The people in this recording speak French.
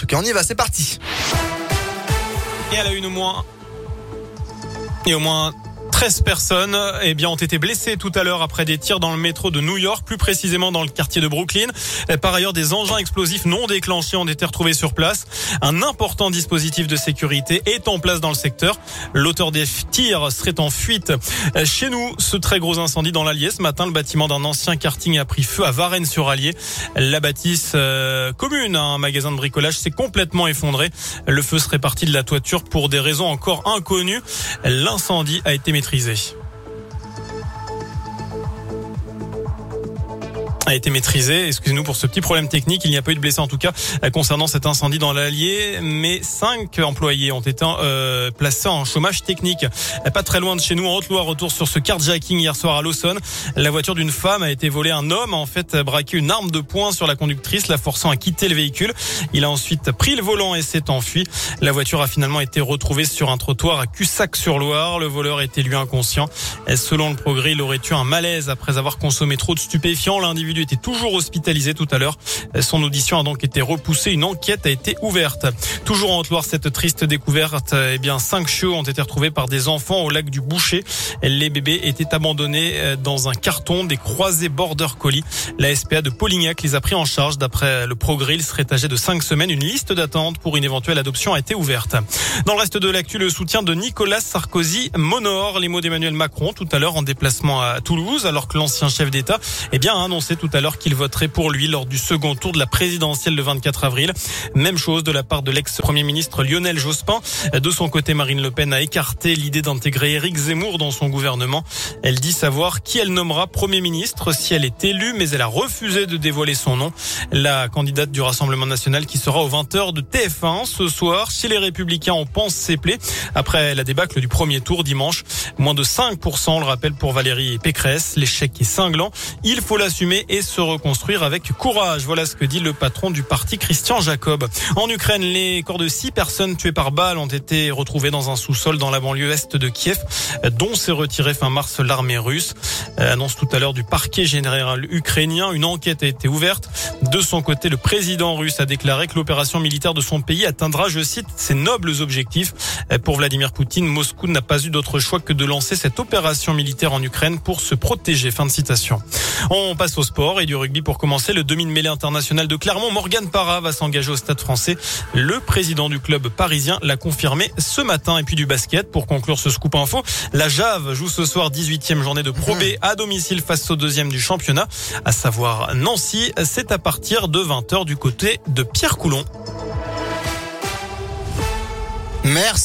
tout cas, on y va, c'est parti. Et à la une au moins. Et au moins 13 personnes eh bien, ont été blessées tout à l'heure après des tirs dans le métro de New York, plus précisément dans le quartier de Brooklyn. Par ailleurs, des engins explosifs non déclenchés ont été retrouvés sur place. Un important dispositif de sécurité est en place dans le secteur. L'auteur des tirs serait en fuite. Chez nous, ce très gros incendie dans l'Allier. Ce matin, le bâtiment d'un ancien karting a pris feu à Varennes-sur-Allier. La bâtisse euh, commune, un magasin de bricolage, s'est complètement effondré. Le feu serait parti de la toiture pour des raisons encore inconnues. L'incendie a été maîtrisé maîtrisé. A été maîtrisé. Excusez-nous pour ce petit problème technique. Il n'y a pas eu de blessés en tout cas concernant cet incendie dans l'Allier, mais cinq employés ont été euh, placés en chômage technique. Pas très loin de chez nous, en Haute-Loire, retour sur ce carjacking hier soir à Lawson. La voiture d'une femme a été volée. Un homme a en fait braqué une arme de poing sur la conductrice, la forçant à quitter le véhicule. Il a ensuite pris le volant et s'est enfui. La voiture a finalement été retrouvée sur un trottoir à Cussac-sur-Loire. Le voleur était lui inconscient. Selon le progrès, il aurait eu un malaise après avoir consommé trop de stupéfiants. L'individu était toujours hospitalisé tout à l'heure. Son audition a donc été repoussée. Une enquête a été ouverte. Toujours en Haute-Loire, cette triste découverte. Eh bien, cinq chiots ont été retrouvés par des enfants au lac du Boucher. Les bébés étaient abandonnés euh, dans un carton des croisés border colis. La SPA de Polignac les a pris en charge. D'après le progrès, il serait âgé de cinq semaines. Une liste d'attente pour une éventuelle adoption a été ouverte. Dans le reste de l'actu, le soutien de Nicolas Sarkozy monore les mots d'Emmanuel Macron tout à l'heure en déplacement à Toulouse, alors que l'ancien chef d'État eh bien, a annoncé tout à l'heure qu'il voterait pour lui lors du second tour de la présidentielle le 24 avril. Même chose de la part de l'ex-premier ministre Lionel Jospin. De son côté, Marine Le Pen a écarté l'idée d'intégrer Éric Zemmour dans son gouvernement. Elle dit savoir qui elle nommera premier ministre si elle est élue, mais elle a refusé de dévoiler son nom. La candidate du Rassemblement national qui sera aux 20h de TF1 ce soir. Si les Républicains en pensent ses plaies, après la débâcle du premier tour dimanche, moins de 5%, le rappel pour Valérie Pécresse. L'échec est cinglant. Il faut l'assumer et se reconstruire avec courage. Voilà ce que dit le patron du parti Christian Jacob. En Ukraine, les corps de six personnes tuées par balle ont été retrouvés dans un sous-sol dans la banlieue est de Kiev, dont s'est retirée fin mars l'armée russe. Euh, annonce tout à l'heure du parquet général ukrainien. Une enquête a été ouverte. De son côté, le président russe a déclaré que l'opération militaire de son pays atteindra, je cite, ses nobles objectifs. Euh, pour Vladimir Poutine, Moscou n'a pas eu d'autre choix que de lancer cette opération militaire en Ukraine pour se protéger. Fin de citation. On passe au sport et du rugby pour commencer. Le demi-mêlée international de Clermont, Morgan Parra, va s'engager au Stade français. Le président du club parisien l'a confirmé ce matin. Et puis du basket pour conclure ce scoop info. La Jave joue ce soir 18e journée de Pro B à domicile face au deuxième du championnat, à savoir Nancy. C'est à partir de 20h du côté de Pierre Coulon. Merci.